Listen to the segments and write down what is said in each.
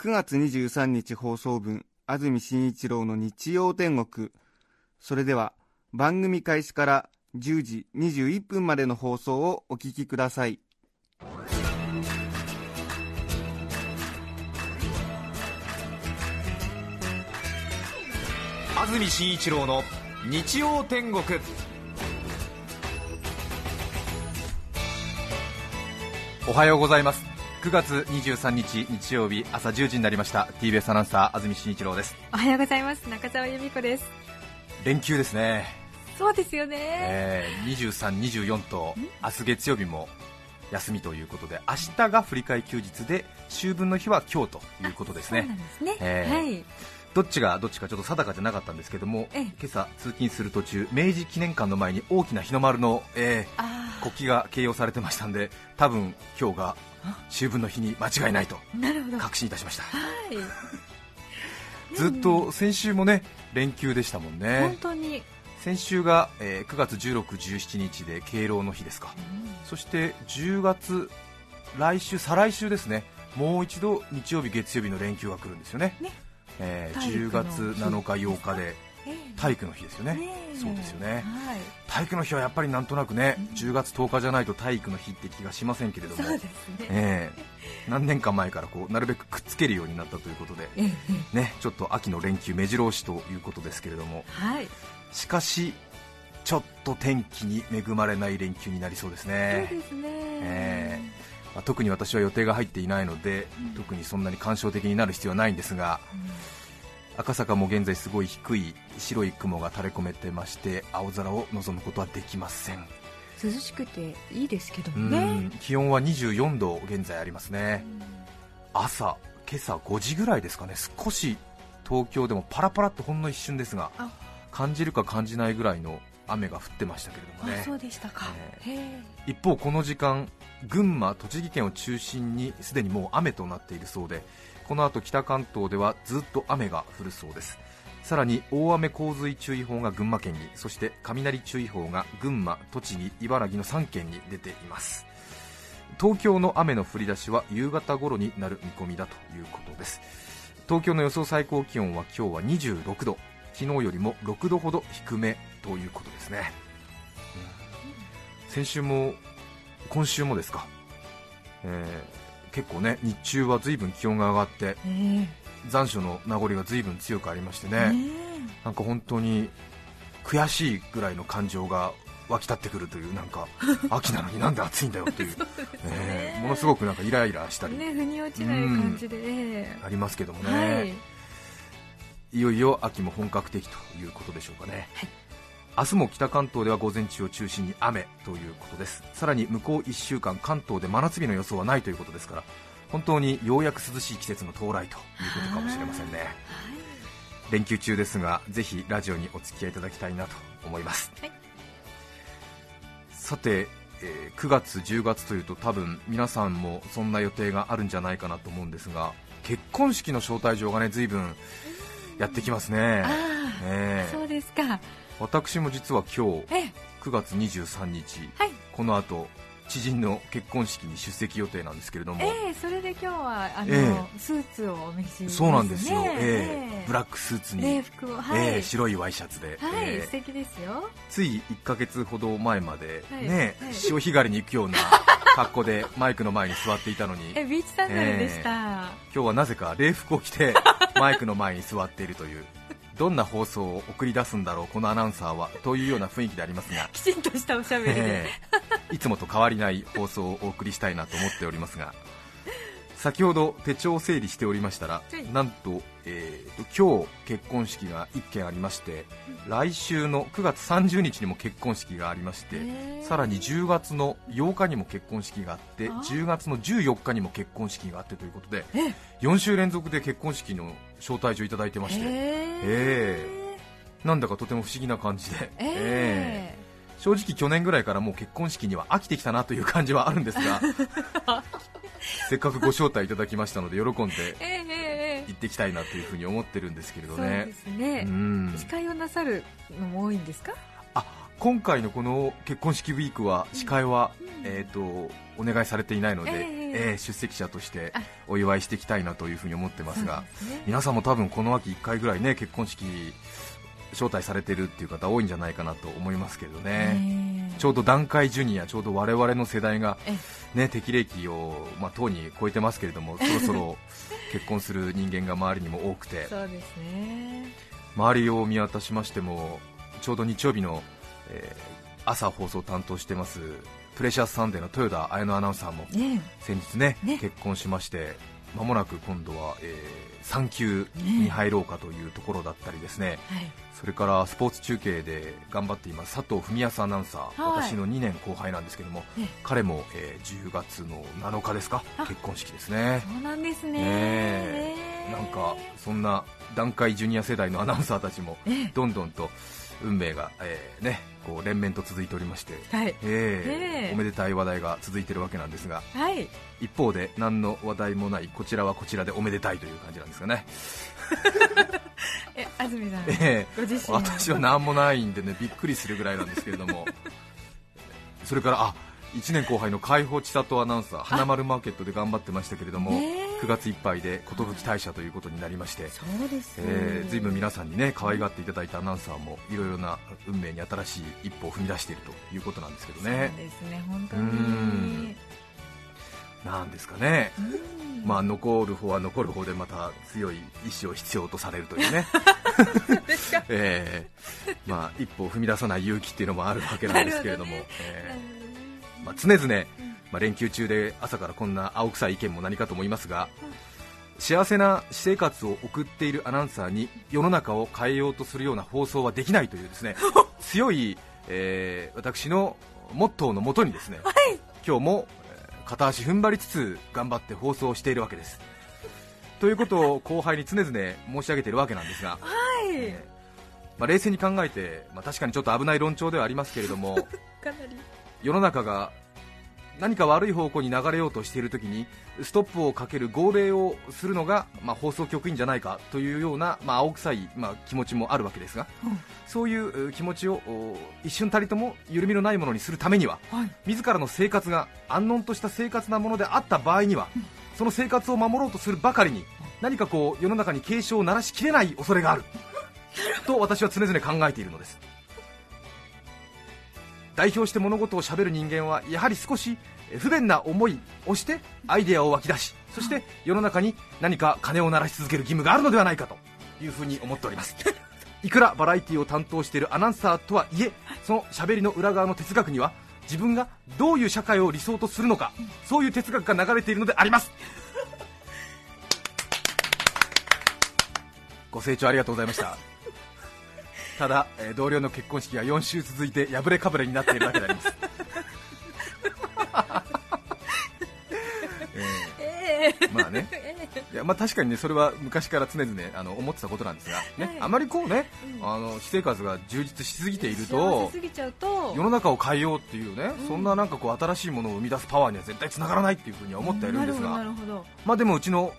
9月23日放送分安住紳一郎の日曜天国。それでは番組開始から10時21分までの放送をお聞きください。安住紳一郎の日曜天国。おはようございます。9月23日日曜日朝10時になりました。TBS アナウンサー安住紳一郎です。おはようございます。中澤由美子です。連休ですね、そうですよね、えー、23、24と明日月曜日も休みということで明日が振り替え休日で秋分の日は今日ということですね。そうなんですね、えーはいどっちがどっちかちょっと定かじゃなかったんですけども、ええ。今朝通勤する途中明治記念館の前に大きな日の丸の、えーあ国旗が掲揚されてましたんで多分今日が秋分の日に間違いないと確信いたしました。い。ずっと先週もね連休でしたもん本ね当に、先週が、えー9月16、17日で敬老の日ですか。そして10月来週再来週ですね。もう一度日曜日月曜日の連休が来るんですよね。ねえー体育10の日。月7日8日でええ。体育の日ですよね。そうですよね。はい。体育の日はやっぱりなんとなくね、10月10日じゃないと体育の日って気がしませんけれども、そうですね、ええ。何年か前からこうなるべくくっつけるようになったということで、ね、ちょっと秋の連休目白押しということですけれども、はい。しかし、ちょっと天気に恵まれない連休になりそうですそうね。ですね、えまあ特に私は予定が入っていないので、特にそんなに感傷的になる必要はないんですが、赤坂も現在すごい低い白い雲が垂れ込めてまして青空を望むことはできません。涼しくていいですけどね。ん気温は24度現在ありますね。朝今朝5時ぐらいですかね。少し東京でもパラパラっとほんの一瞬ですがあ。感じるか感じないぐらいの雨が降ってましたけれどもね。あそうでしたか、へえ一方この時間群馬栃木県を中心にすでにもう雨となっているそうでこの後北関東ではずっと雨が降るそうです。さらに大雨洪水注意報が群馬県にそして雷注意報が群馬栃木茨城の3県に出ています。東京の雨の降り出しは夕方頃になる見込みだということです。東京の予想最高気温は今日は26度昨日よりも6度ほど低めということですね、うん。先週も今週もですか、えー結構ね日中は随分気温が上がってえ残暑の名残が随分強くありましてえね、ねなんか本当に悔しいぐらいの感情が湧き立ってくるというなんか 秋なのになんで暑いんだよという。えーものすごくなんかイライラしたり。えね腑に落ちない感じで、えありますけどもえね、はいいよいよ秋も本格的ということでしょうかね、明日も北関東では午前中を中心に雨ということです。さらに向こう1週間関東で真夏日の予想はないということですから本当にようやく涼しい季節の到来ということかもしれませんね。連休中ですがぜひラジオにお付き合いいただきたいなと思います、はい。さて、えー9月10月というと多分皆さんもそんな予定があるんじゃないかなと思うんですが結婚式の招待状がね随分やってきますね。ええ。そうですか。私も実は今日ええ。9月23日はい。この後知人の結婚式に出席予定なんですけれども、ええそれで今日はあの、えスーツをお召しね。そうなんですよ、ええ。えブラックスーツに、礼服を。はい、ええ白いワイシャツで、はい、ええ。素敵ですよ。つい1ヶ月ほど前まで、はい。ねはい潮干狩りに行くような 格好でマイクの前に座っていたのに。えビーチサンダルでした、今日はなぜか礼服を着て マイクの前に座っているというどんな放送を送り出すんだろうこのアナウンサーはというような雰囲気でありますがきちんとしたおしゃべりで、ええいつもと変わりない放送をお送りしたいなと思っておりますが先ほど手帳を整理しておりましたら、はい。なんと,、えーと今日結婚式が1件ありまして、来週の9月30日にも結婚式がありまして、さらに10月の8日にも結婚式があってあ10月の14日にも結婚式があってということでえ4週連続で結婚式の招待状いただいてまして、えなんだかとても不思議な感じで、ええ。ー正直去年ぐらいからもう結婚式には飽きてきたなという感じはあるんですが せっかくご招待いただきましたので喜んでええええ行ってきたいなというふうに思ってるんですけれどそうでねすね。うん。司会をなさるのも多いんですか？あ今回のこの結婚式ウィークは司会は、うん。えー、とお願いされていないので、えええー出席者としてあお祝いしていきたいなというふうに思ってますがね。皆さんも多分この秋1回ぐらいね結婚式招待されてるっていう方多いんじゃないかなと思いますけどね、ええ。ちょうど団塊ジュニアちょうど我々の世代がえね適齢期をまあとうに超えてますけれども そろそろ結婚する人間が周りにも多くて。そうですね。周りを見渡しましてもちょうど日曜日の、えー朝放送を担当してますプレシャスサンデーの豊田綾乃アナウンサーもね先日ねね。結婚しまして間もなく今度は、え3級に入ろうかというところだったりですね。はい。それからスポーツ中継で頑張っています佐藤文康アナウンサー、はい。私の2年後輩なんですけども、ね彼も、えー10月の7日ですかあ。結婚式ですね。そうなんですね。ねえ。えなんかそんな団塊ジュニア世代のアナウンサーたちもえ。どんどんと運命が、えーね、こう連綿と続いておりまして、はい。えーええおめでたい話題が続いているわけなんですが。はい。一方で何の話題もないこちらはこちらでおめでたいという感じなんですかね、え安住さんえご自身ー私は何もないんでねびっくりするぐらいなんですけれども。それからあ1年後輩の海保千里アナウンサー花丸マーケットで頑張ってましたけれども、9月いっぱいで寿退社ということになりましてそうですえー、ずいぶん皆さんにね可愛がっていただいたアナウンサーもいろいろな運命に新しい一歩を踏み出しているということなんですけどそうねですね本当うにん。なんですかね、うん。まあ、残る方は残る方でまた強い意志を必要とされるというね、えーまあ、一歩を踏み出さない勇気っていうのもあるわけなんですけれども。えーまあ、常々、まあ、連休中で朝からこんな青臭い意見も何かと思いますが、幸せな私生活を送っているアナウンサーに世の中を変えようとするような放送はできないというですね 強い、えー私のモットーのもとにですね、今日も、えー片足踏ん張りつつ頑張って放送をしているわけです。ということを後輩に常々申し上げているわけなんですが、はい。えーまあ、冷静に考えて、まあ、確かにちょっと危ない論調ではありますけれども かなり。世の中が何か悪い方向に流れようとしているときにストップをかける号令をするのが、まあ、放送局員じゃないかというような、まあ、青臭い、まあ、気持ちもあるわけですが、うん。そういうう気持ちをお一瞬たりとも緩みのないものにするためにははい。自らの生活が安穏とした生活なものであった場合には、その生活を守ろうとするばかりに何かこう世の中に警鐘を鳴らしきれない恐れがある。と私は常々考えているのです代表して物事をしゃべる人間はやはり少しえ不便な思いをしてアイデアを湧き出しそして世の中に何か鐘を鳴らし続ける義務があるのではないかというふうに思っております。いくらバラエティを担当しているアナウンサーとはいえそのしゃべりの裏側の哲学には自分がどういう社会を理想とするのかそういう哲学が流れているのであります。ご清聴ありがとうございましたただ、えー同僚の結婚式が4週続いて破れかぶれになっているだけであります、ええー。まあね。いやまあ、確かにねそれは昔から常々あの思ってたことなんですが、ねはい。あまりこうね、うん。あの私生活が充実しすぎている幸と世の中を変えようっていうね、うん。そんななんかこう新しいものを生み出すパワーには絶対つながらないっていうふうには思ってはいるんですが、まあでもうちの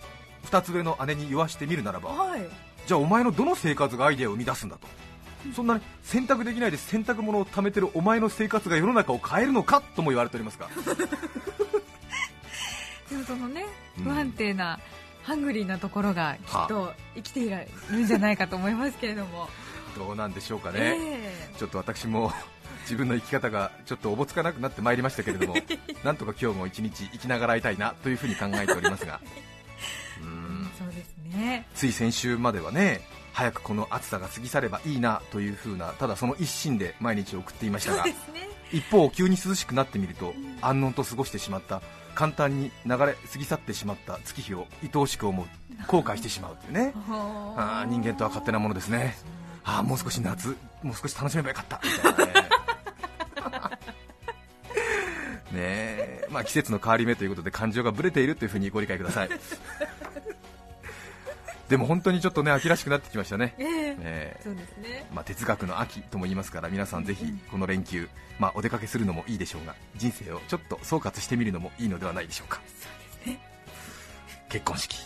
2つ上の姉に言わしてみるならば、はい。じゃあお前のどの生活がアイデアを生み出すんだと、そんなに選択できないで洗濯物を貯めてるお前の生活が世の中を変えるのかとも言われておりますが。でもそのねうん。不安定な、ハングリーなところがきっと生きているんじゃないかと思いますけれども、どうなんでしょうかね、えちょっと私も 自分の生き方がちょっとおぼつかなくなってまいりましたけれども なんとか今日も一日生きながらいたいなというふうに考えておりますが。うん。そうですね。つい先週まではね早くこの暑さが過ぎ去ればいいなというふうなただその一心で毎日を送っていましたがね。一方急に涼しくなってみると、ん。安穏と過ごしてしまった簡単に流れ過ぎ去ってしまった月日を愛おしく思う後悔してしまうというね。あー人間とは勝手なものですね。あーもう少し夏もう少し楽しめばよかったみたいなね。ねえ。まあ、季節の変わり目ということで感情がぶれているというふうにご理解くださいでも本当にちょっとね秋らしくなってきましたね。ええ。え。そうですね。まあ、哲学の秋とも言いますから皆さんぜひこの連休、まあ、お出かけするのもいいでしょうが人生をちょっと総括してみるのもいいのではないでしょうか。結婚式。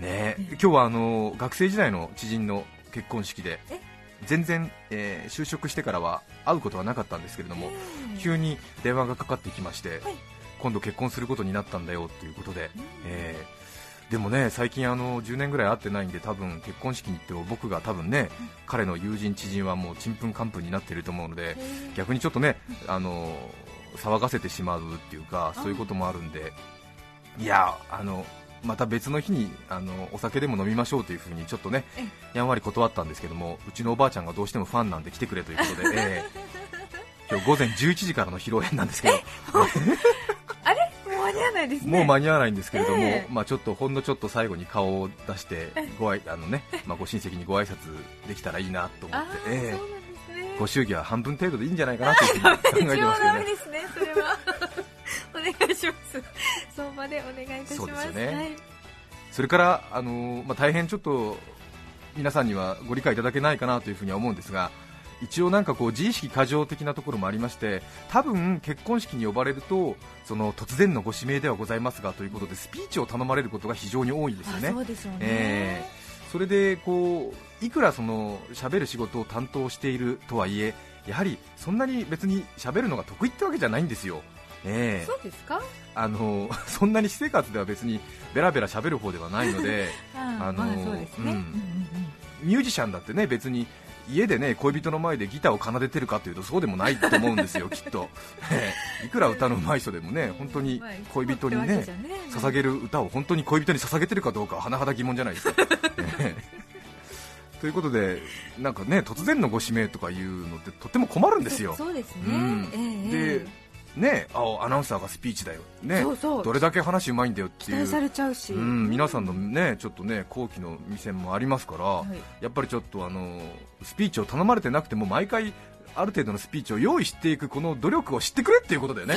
ねえ。今日はあの学生時代の知人の結婚式でえ？全然、えー就職してからは会うことはなかったんですけれども、ええ急に電話がかかってきまして、はい。今度結婚することになったんだよということで、えーでもね最近あの10年ぐらい会ってないんで多分結婚式に行っても僕が多分ね、彼の友人知人はもうちんぷんかんぷんになっていると思うので、逆にちょっとねあの騒がせてしまうっていうかそういうこともあるんでいやあのまた別の日にあのお酒でも飲みましょうというふうにちょっとねえやんわり断ったんですけどもうちのおばあちゃんがどうしてもファンなんで来てくれということで、ええ。今日午前11時からの披露宴なんですけど 間に合わないですね。もう間に合わないんですけれども、ええ。まあ、ちょっとほんのちょっと最後に顔を出してごあいあの、ねまあ、ご親戚にご挨拶できたらいいなと思あって、ー、ええ。そうなんですね。ご祝儀は半分程度でいいんじゃないかなというふうに考えてます。けどね。ですね。それは。お願いします。相場でお願いいたします。そうですよね。はい。それから、あのーまあ、大変ちょっと皆さんにはご理解いただけないかなというふうには思うんですが一応なんかこう自意識過剰的なところもありまして多分結婚式に呼ばれるとその突然のご指名ではございますがということでスピーチを頼まれることが非常に多いんですよあね。そえそれでこういくらその喋る仕事を担当しているとはいえやはりそんなに別に喋るのが得意ってわけじゃないんですよ。ええ。そうですか？あの そんなに私生活では別にベラベラ喋る方ではないので ミュージシャンだってね別に家でね恋人の前でギターを奏でてるかというとそうでもないと思うんですよ、きっと、ええ。いくら歌の上手い人でもね本当にまあ恋人にね捧げる歌を本当に恋人に捧げてるかどうかは甚だ疑問じゃないですか。ええ。ということでなんかね突然のご指名とかいうのってとっても困るんですよ。そうですね、うん。ええ。でねあアナウンサーがスピーチだよ、ね、そうそう。どれだけ話うまいんだよっていう。期待されちゃうし、うん、皆さんのねちょっとね後期の店もありますから、はい。やっぱりちょっとあのスピーチを頼まれてなくても毎回ある程度のスピーチを用意していくこの努力を知ってくれっていうことだよね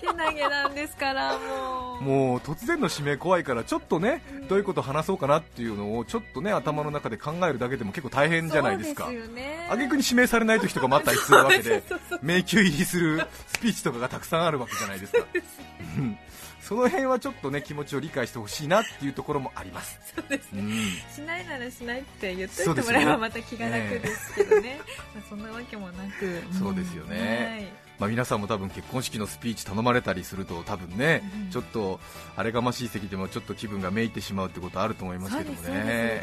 手投げなんですからもう。もう突然の指名怖いからちょっとねどういうこと話そうかなっていうのをちょっとね頭の中で考えるだけでも結構大変じゃないですか。そうですよね。挙句に指名されない時とかもあったりするわけで。迷宮入りするスピーチとかがたくさんあるわけじゃないですか。うん。その辺はちょっとね気持ちを理解してほしいなっていうところもあります、そうですうん。しないならしないって言っというてもらえばまた気が楽ですけどね。まあそんなわけもなく、んそうですよねまあ、皆さんも多分結婚式のスピーチ頼まれたりすると多分ね、うん。ちょっとあれがましい席でもちょっと気分がめいってしまうってことあると思いますはい、けどもね。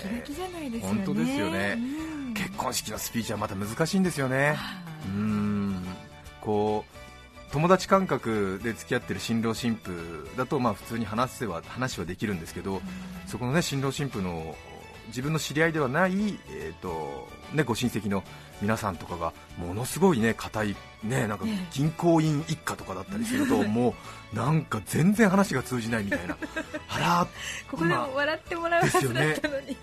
本当ですよね。うん。結婚式のスピーチはまた難しいんですよね。うーん。こう友達感覚で付き合ってる新郎新婦だとまあ普通に話せは話はできるんですけど、そこのね新郎新婦の自分の知り合いではない、えーとね、ご親戚の皆さんとかがものすごいね硬いねなんかええ銀行員一家とかだったりすると もうなんか全然話が通じないみたいな。あらここでも笑ってもらうはずだったのに、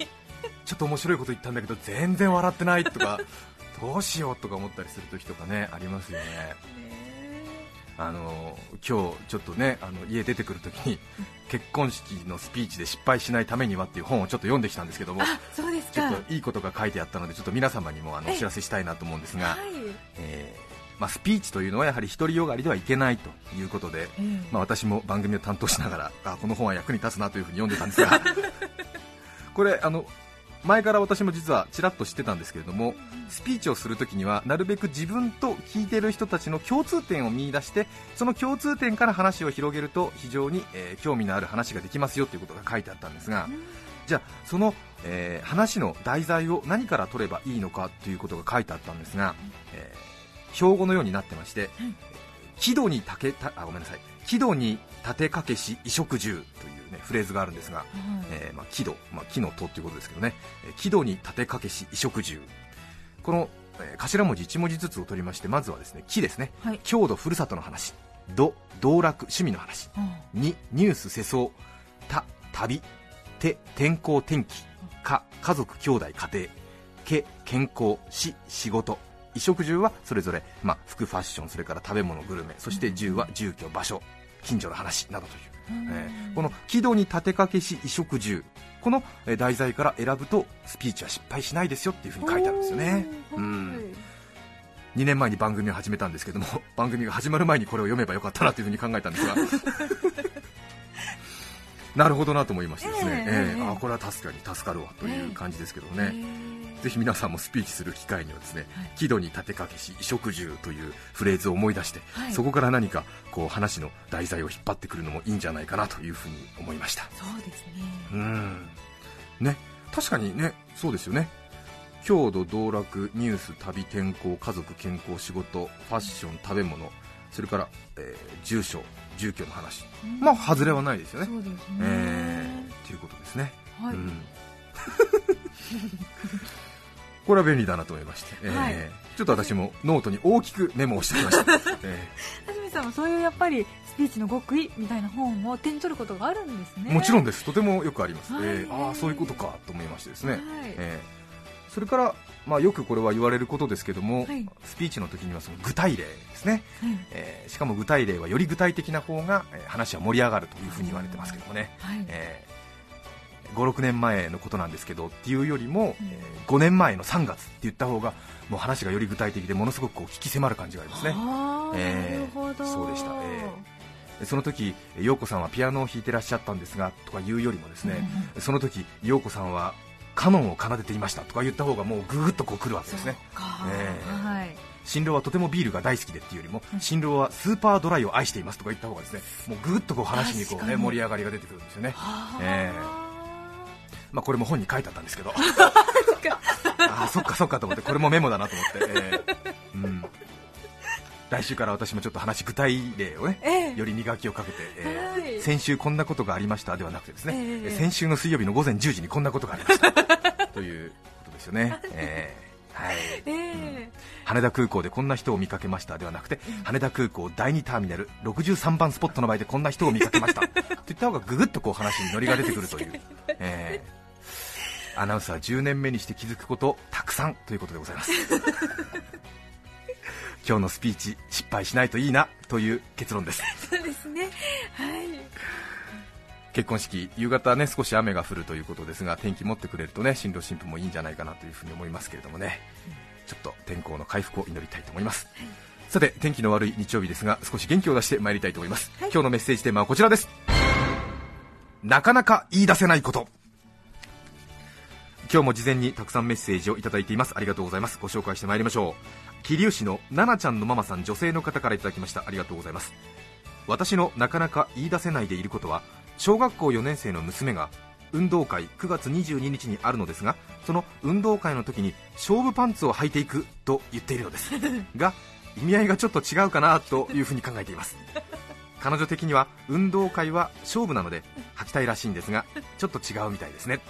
ちょっと面白いこと言ったんだけど全然笑ってないとか どうしようとか思ったりする時とかねありますよね。ねあの今日ちょっとねあの家出てくるときに結婚式のスピーチで失敗しないためにはっていう本をちょっと読んできたんですけどもあそうですちょかっといいことが書いてあったのでちょっと皆様にもあのえお知らせしたいなと思うんですが、はい、えーまあ、スピーチというのはやはり独りよがりではいけないということで、ええ。まあ、私も番組を担当しながらあこの本は役に立つなというふうに読んでたんですが これあの前から私も実はちらっと知ってたんですけれどもスピーチをするときにはなるべく自分と聞いてる人たちの共通点を見出してその共通点から話を広げると非常に、えー興味のある話ができますよということが書いてあったんですがじゃあその、えー話の題材を何から取ればいいのかということが書いてあったんですが、えー標語のようになってまして木戸に竹たあごめんなさい。に立てかけし衣食住という、ね、フレーズがあるんですが、えーまあ、木戸、まあ、木の戸ということですけどね、えー木戸に立てかけし衣食住。この、えー頭文字1文字ずつを取りましてまずはですね木ですね。はい。郷土ふるさとの話。ど道楽趣味の話。うん。2ニュース世相。た旅。て天候天気。か家族兄弟家庭。け健康。し仕事。衣食住はそれぞれ、まあ、服ファッションそれから食べ物グルメ。そして住は住居場所。近所の話。などという、えーこの木戸に立てかけし衣食住このえー題材から選ぶとスピーチは失敗しないですよっていうふうに書いてあるんですよね。うん。2年前に番組を始めたんですけども 番組が始まる前にこれを読めばよかったなというふうに考えたんですが。なるほどなと思いましてですね、ええええあこれは確かに助かるわという感じですけどね、へーぜひ皆さんもスピーチする機会にはですね、はい。喜怒に立てかけし衣食住というフレーズを思い出して、はい。そこから何かこう話の題材を引っ張ってくるのもいいんじゃないかなというふうに思いました。そうですね。うん。ね。確かにねそうですよね。郷土道楽ニュース旅天候家族健康仕事ファッション食べ物それから、えー住所住居の話。まあ外れはないですよね。そうですね。えー、ということですね、はい。うん これは便利だなと思いまして、えーはい。ちょっと私もノートに大きくメモをしてきました、え安住さんもそういうやっぱりスピーチの極意みたいな本を手に取ることがあるんですね。ーもちろんです。とてもよくあります、はい。えーああそういうことかと思いましてですね、はい。えーそれから、まあ、よくこれは言われることですけども、はい。スピーチの時にはその具体例ですね、はい。えーしかも具体例はより具体的な方が、えー話は盛り上がるというふうに言われてますけどもね、はい。えー56年前のことなんですけどっていうよりも、うん。え5年前の3月って言った方がもう話がより具体的でものすごくこう引き迫る感じがありますね。えーなるほど。そうでした。えでその時陽子さんはピアノを弾いてらっしゃったんですがとか言うよりもですね、その時陽子さんはカノンを奏でていましたとか言った方がもうぐーっとこう来るわけですね。えーはい。新郎はとてもビールが大好きでっていうよりもうん。新郎はスーパードライを愛していますとか言った方がですねもうぐーっとこう話にこう、ね、盛り上がりが出てくるんですよね。はあえまあ、これも本に書いてあったんですけど。ああそっかそっかと思ってこれもメモだなと思って、えー。うん、来週から私もちょっと話具体例をねええ。より磨きをかけて、えー。はい。先週こんなことがありましたではなくてですね、ええ。先週の水曜日の午前10時にこんなことがありました。ということですよね、えー。はい、ええ。羽田空港でこんな人を見かけましたではなくて羽田空港第2ターミナル63番スポットの前でこんな人を見かけました。といった方がぐぐっとこう話にノリが出てくるという、えーアナウンサー10年目にして気づくことたくさんということでございます。今日のスピーチ失敗しないといいなという結論です。そうですね。はい。結婚式夕方ね少し雨が降るということですが天気持ってくれるとね新郎新婦もいいんじゃないかなというふうに思いますけれどもね。ちょっと天候の回復を祈りたいと思います、さて天気の悪い日曜日ですが少し元気を出してまいりたいと思います、はい。今日のメッセージテーマはこちらです。なかなか言い出せないこと今日も事前にたくさんメッセージをいただいています。ありがとうございます。ご紹介してまいりましょう。桐生市の奈々ちゃんのママさん女性の方からいただきました。ありがとうございます。私のなかなか言い出せないでいることは小学校4年生の娘が運動会9月22日にあるのですがその運動会の時に勝負パンツを履いていくと言っているのです。が意味合いがちょっと違うかなというふうに考えています。彼女的には運動会は勝負なので履きたいらしいんですがちょっと違うみたいですね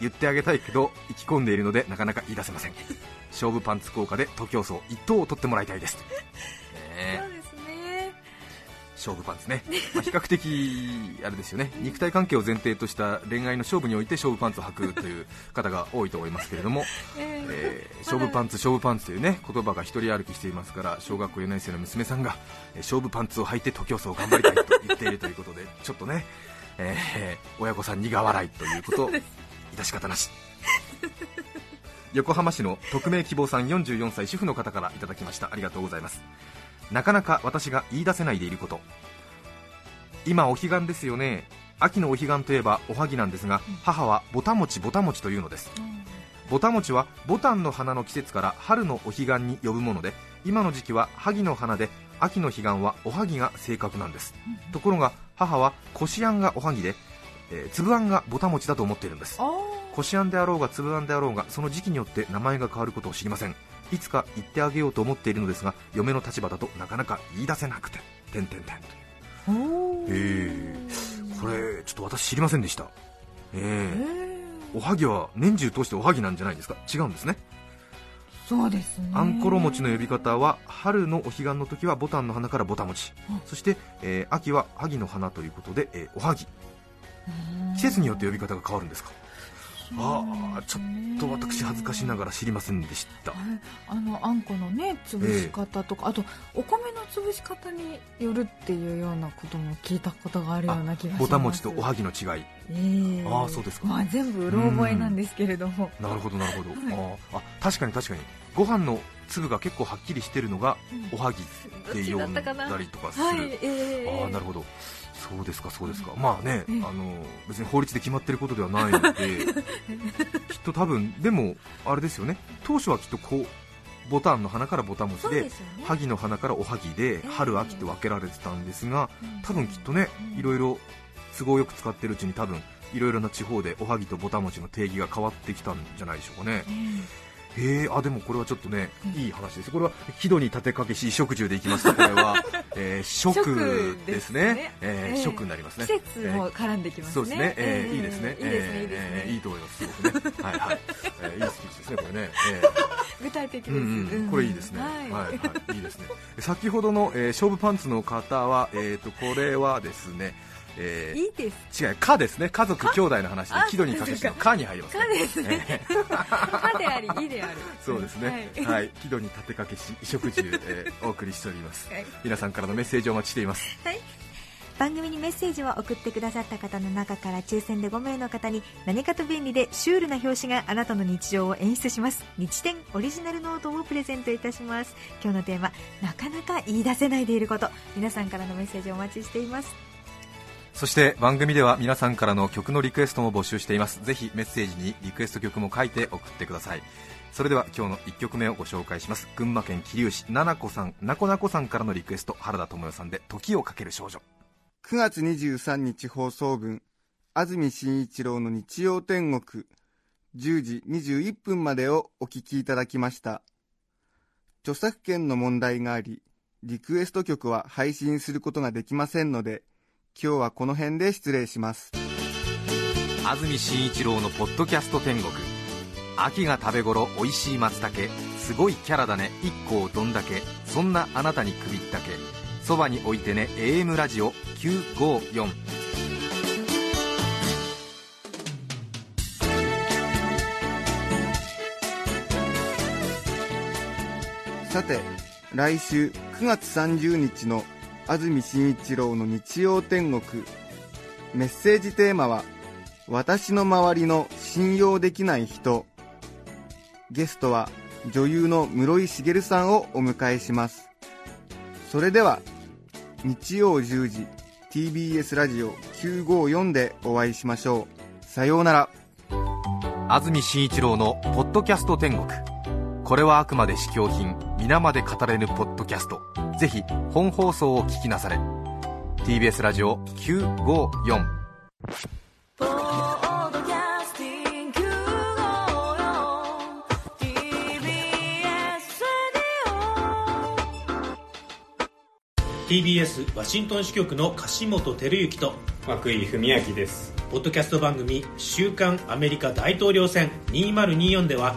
言ってあげたいけど意気込んでいるのでなかなか言い出せません。勝負パンツ効果で徒競走1等を取ってもらいたいです、ねえ。そうですね。勝負パンツね、まあ比較的あれですよね。肉体関係を前提とした恋愛の勝負において勝負パンツを履くという方が多いと思いますけれども、ええ。ー勝負パンツ、勝負パンツというね言葉が一人歩きしていますから小学校4年生の娘さんがえー勝負パンツを履いて徒競走を頑張りたいと言っているということでちょっとね、えー親御さん苦笑いということ。を致し方なし。横浜市の匿名希望さん44歳主婦の方からいただきました。ありがとうございます。なかなか私が言い出せないでいること。今お彼岸ですよね。秋のお彼岸といえばおはぎなんですが母はぼたもちぼたもちというのです。ぼたもちはボタンの花の季節から春のお彼岸に呼ぶもので今の時期は萩の花で秋の彼岸はおはぎが正確なんです。ところが母はこしあんがおはぎで、えー粒あんがぼたもちだと思っているんです。あこしあんであろうが粒あんであろうがその時期によって名前が変わることを知りません。いつか言ってあげようと思っているのですが嫁の立場だとなかなか言い出せなくて。てんてんてんといえこれちょっと私知りませんでした。えええおはぎは年中通しておはぎなんじゃないですか？違うんですね。そうですね。あんころ餅の呼び方は春のお彼岸の時はボタンの花からボタ餅。うんそして、えー秋は萩の花ということで、えーおはぎ季節によって呼び方が変わるんですか？ああちょっと私恥ずかしながら知りませんでした。はい。あのあんこのね潰し方とか、あとお米の潰し方によるっていうようなことも聞いたことがあるような気がします。ボタン餅とおはぎの違い。ええ。あーそうですか。まあ、全部うろ覚えなんですけれども。なるほどなるほど、はあーあ確かに確かに。ご飯の粒が結構はっきりしてるのがおはぎって呼んだりとかする、はい。ええ。ああなるほどそうですかそうですか、まあね、ええ。あの別に法律で決まってることではないので きっと多分でもあれですよね。当初はきっとこうボタンの花からボタン餅そうでね。萩の花からおはぎでえ春秋と分けられてたんですがうん。多分きっとねうん。いろいろ都合よく使ってるうちに多分いろいろな地方でおはぎとぼた餅の定義が変わってきたんじゃないでしょうかね。えへえあでもこれはちょっとねうん。いい話です。これは木戸に立てかけし食住でいきますとこれは、えー、食ですね。えーええ食になりますね。季節も絡んできますね、そうですね、えーええいいですね、えーいいと思います、すごくね、はいはい、えーいいスピーチですね、これね、え 具体的です、これいいですね、ははいい、はい、いいですね。先ほどの、えー勝負パンツの方は、えっ、と、これはですね、えーいいです。違う、かですね、家族、兄弟の話であ、喜怒にかけしのかに入ります、かですね。えー。かでありいである。そうですね、はい。はい、に立てかけし、衣食住、えーお送りしております。はい。皆さんからのメッセージをお待ちしています。番組にメッセージを送ってくださった方の中から抽選で5名の方に何かと便利でシュールな表紙があなたの日常を演出します。日展オリジナルノートをプレゼントいたします。今日のテーマなかなか言い出せないでいること。皆さんからのメッセージをお待ちしていますそして番組では皆さんからの曲のリクエストも募集しています。ぜひメッセージにリクエスト曲も書いて送ってください。それでは今日の1曲目をご紹介します。群馬県桐生市ななこさんなこなこさんからのリクエスト原田知世さんで時をかける少女。9月23日放送分安住紳一郎の日曜天国10時21分までをお聞きいただきました。著作権の問題がありリクエスト曲は配信することができませんので今日はこの辺で失礼します。安住紳一郎のポッドキャスト天国。秋が食べ頃おいしい松茸。すごいキャラだね。IKKO どんだけ。そんなあなたに首ったけ。そばに置いてね。AM ラジオ954さて来週9月30日の安住紳一郎の日曜天国。メッセージテーマは「私の周りの信用できない人」ゲストは女優の室井茂さんをお迎えします。それでは日曜10時 TBS ラジオ954でお会いしましょう。さようなら。安住紳一郎の「ポッドキャスト天国」これはあくまで試供品皆まで語れぬポッドキャスト。ぜひ本放送を聞きなされ。TBS ラジオ954ポッドキャスティング TBS ラディ TBS ワシントン支局の樫本照之と涌井文明です。ポッドキャスト番組「週刊アメリカ大統領選2024」では